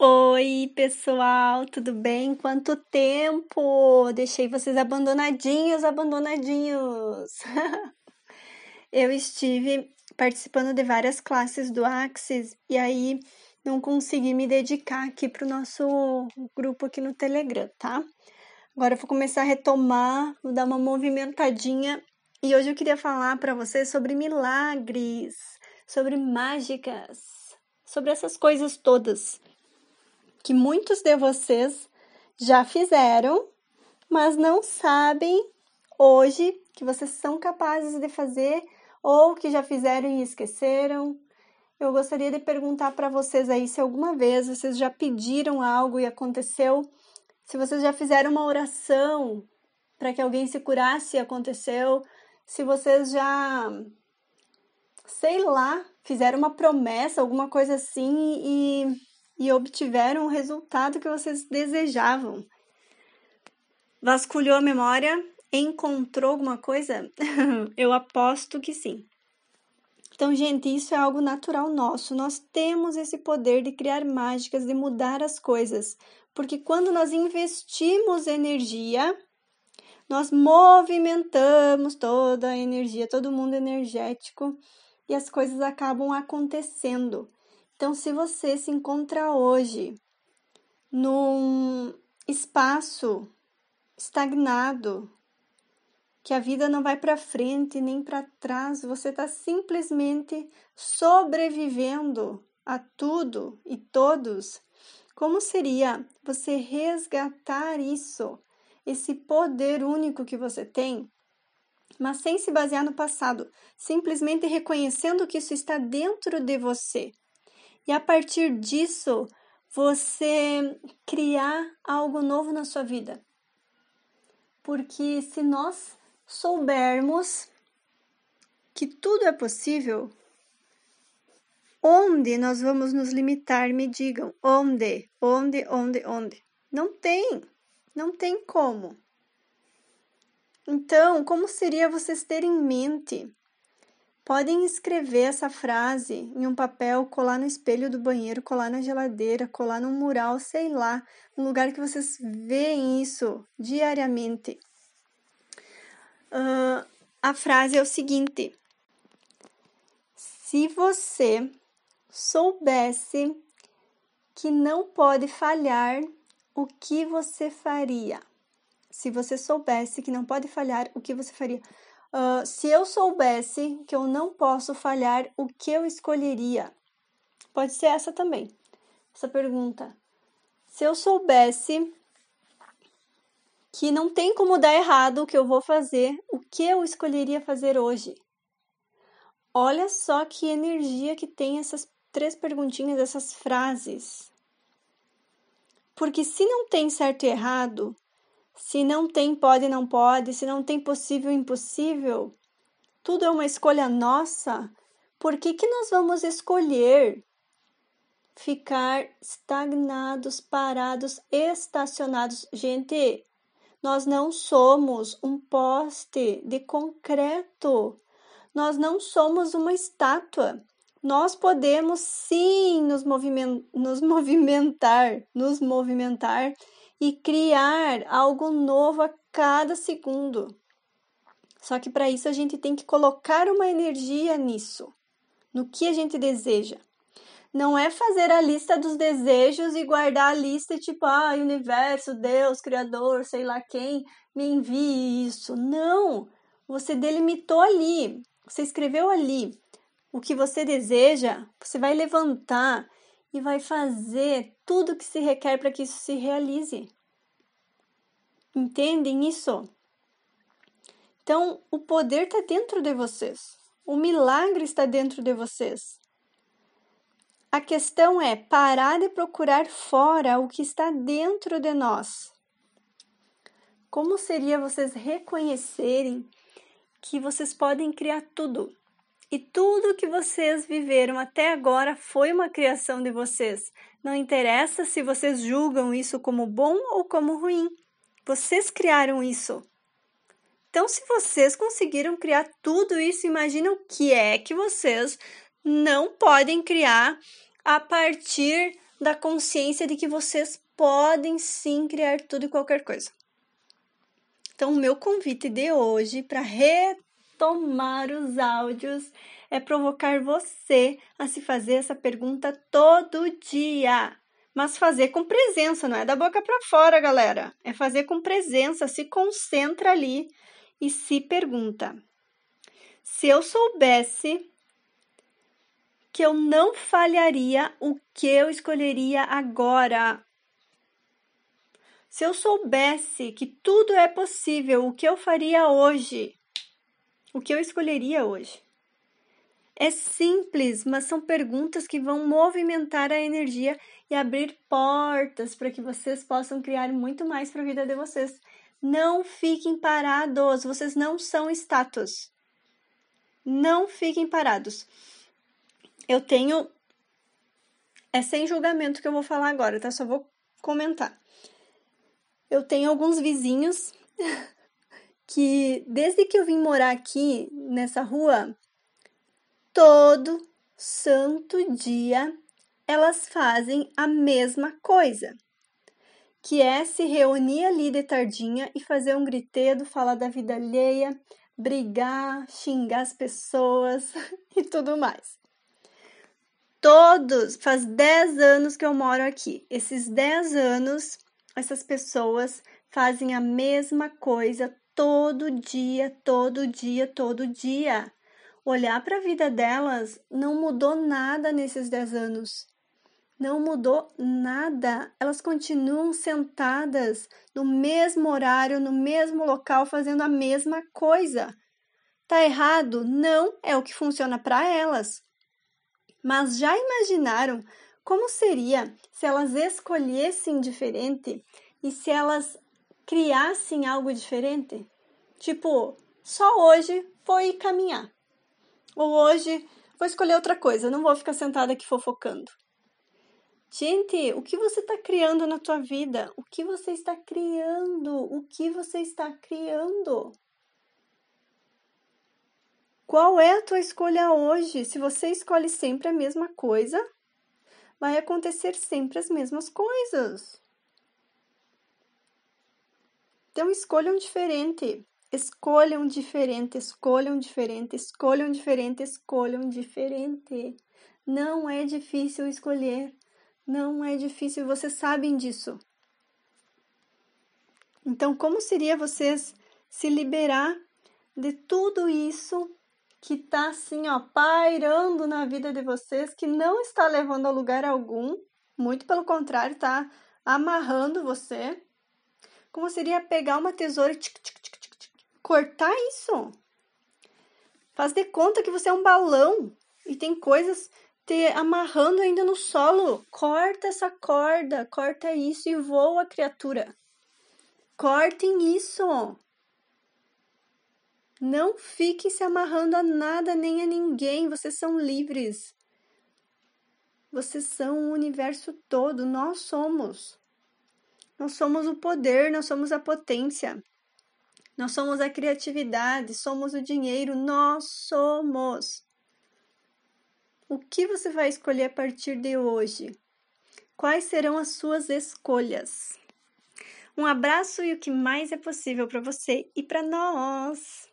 Oi, pessoal, tudo bem? Quanto tempo? Deixei vocês abandonadinhos, abandonadinhos. Eu estive participando de várias classes do Axis e aí não consegui me dedicar aqui para o nosso grupo aqui no Telegram, tá? Agora eu vou começar a retomar, vou dar uma movimentadinha e hoje eu queria falar para vocês sobre milagres, sobre mágicas, sobre essas coisas todas que muitos de vocês já fizeram, mas não sabem hoje que vocês são capazes de fazer ou que já fizeram e esqueceram. Eu gostaria de perguntar para vocês aí se alguma vez vocês já pediram algo e aconteceu, se vocês já fizeram uma oração para que alguém se curasse e aconteceu, se vocês já sei lá, fizeram uma promessa, alguma coisa assim e e obtiveram o resultado que vocês desejavam. Vasculhou a memória? Encontrou alguma coisa? Eu aposto que sim. Então, gente, isso é algo natural nosso. Nós temos esse poder de criar mágicas, de mudar as coisas. Porque quando nós investimos energia, nós movimentamos toda a energia, todo mundo energético e as coisas acabam acontecendo. Então, se você se encontra hoje num espaço estagnado, que a vida não vai para frente nem para trás, você está simplesmente sobrevivendo a tudo e todos. Como seria você resgatar isso, esse poder único que você tem, mas sem se basear no passado, simplesmente reconhecendo que isso está dentro de você? E a partir disso você criar algo novo na sua vida. Porque se nós soubermos que tudo é possível, onde nós vamos nos limitar? Me digam, onde? Onde, onde, onde? Não tem, não tem como. Então, como seria vocês terem em mente Podem escrever essa frase em um papel, colar no espelho do banheiro, colar na geladeira, colar num mural, sei lá, um lugar que vocês veem isso diariamente. Uh, a frase é o seguinte: se você soubesse que não pode falhar, o que você faria? Se você soubesse que não pode falhar, o que você faria? Uh, se eu soubesse que eu não posso falhar, o que eu escolheria? Pode ser essa também, essa pergunta. Se eu soubesse que não tem como dar errado o que eu vou fazer, o que eu escolheria fazer hoje? Olha só que energia que tem essas três perguntinhas, essas frases. Porque se não tem certo e errado, se não tem pode não pode, se não tem possível impossível, tudo é uma escolha nossa. Por que, que nós vamos escolher ficar estagnados, parados, estacionados? Gente, nós não somos um poste de concreto. Nós não somos uma estátua. Nós podemos sim nos, nos movimentar, nos movimentar e criar algo novo a cada segundo. Só que para isso a gente tem que colocar uma energia nisso, no que a gente deseja. Não é fazer a lista dos desejos e guardar a lista e tipo, ah, universo, Deus, Criador, sei lá quem, me envie isso. Não! Você delimitou ali, você escreveu ali o que você deseja, você vai levantar e vai fazer tudo o que se requer para que isso se realize. Entendem isso? Então, o poder está dentro de vocês. O milagre está dentro de vocês. A questão é parar de procurar fora o que está dentro de nós. Como seria vocês reconhecerem que vocês podem criar tudo? E tudo que vocês viveram até agora foi uma criação de vocês. Não interessa se vocês julgam isso como bom ou como ruim. Vocês criaram isso. Então, se vocês conseguiram criar tudo isso, imagina o que é que vocês não podem criar a partir da consciência de que vocês podem sim criar tudo e qualquer coisa. Então, o meu convite de hoje para retomar os áudios é provocar você a se fazer essa pergunta todo dia. Mas fazer com presença, não é da boca para fora, galera. É fazer com presença, se concentra ali e se pergunta: se eu soubesse que eu não falharia, o que eu escolheria agora? Se eu soubesse que tudo é possível, o que eu faria hoje? O que eu escolheria hoje? É simples, mas são perguntas que vão movimentar a energia e abrir portas para que vocês possam criar muito mais para a vida de vocês. Não fiquem parados, vocês não são status. Não fiquem parados eu tenho. É sem julgamento que eu vou falar agora, tá? Só vou comentar. Eu tenho alguns vizinhos que, desde que eu vim morar aqui nessa rua, todo santo dia elas fazem a mesma coisa, que é se reunir ali de tardinha e fazer um gritedo, falar da vida alheia, brigar, xingar as pessoas e tudo mais todos, faz 10 anos que eu moro aqui. Esses 10 anos, essas pessoas fazem a mesma coisa todo dia, todo dia, todo dia. Olhar para a vida delas não mudou nada nesses 10 anos. Não mudou nada. Elas continuam sentadas no mesmo horário, no mesmo local, fazendo a mesma coisa. Tá errado? Não é o que funciona para elas. Mas já imaginaram como seria se elas escolhessem diferente e se elas criassem algo diferente? Tipo, só hoje foi caminhar. Ou hoje vou escolher outra coisa, não vou ficar sentada aqui fofocando. Gente, o que você está criando na tua vida? O que você está criando? O que você está criando? Qual é a tua escolha hoje? Se você escolhe sempre a mesma coisa, vai acontecer sempre as mesmas coisas. Então escolham diferente. Escolham diferente, escolham diferente, escolham diferente, escolham diferente. Não é difícil escolher. Não é difícil, vocês sabem disso. Então, como seria vocês se liberar de tudo isso que tá assim, ó, pairando na vida de vocês, que não está levando a lugar algum, muito pelo contrário, tá amarrando você. Como seria pegar uma tesoura e tic, tic, tic, cortar isso? Faz de conta que você é um balão e tem coisas te amarrando ainda no solo. Corta essa corda, corta isso e voa, criatura. Cortem isso. Não fiquem se amarrando a nada nem a ninguém, vocês são livres. Vocês são o universo todo, nós somos. Nós somos o poder, nós somos a potência. Nós somos a criatividade, somos o dinheiro, nós somos. O que você vai escolher a partir de hoje? Quais serão as suas escolhas? Um abraço e o que mais é possível para você e para nós.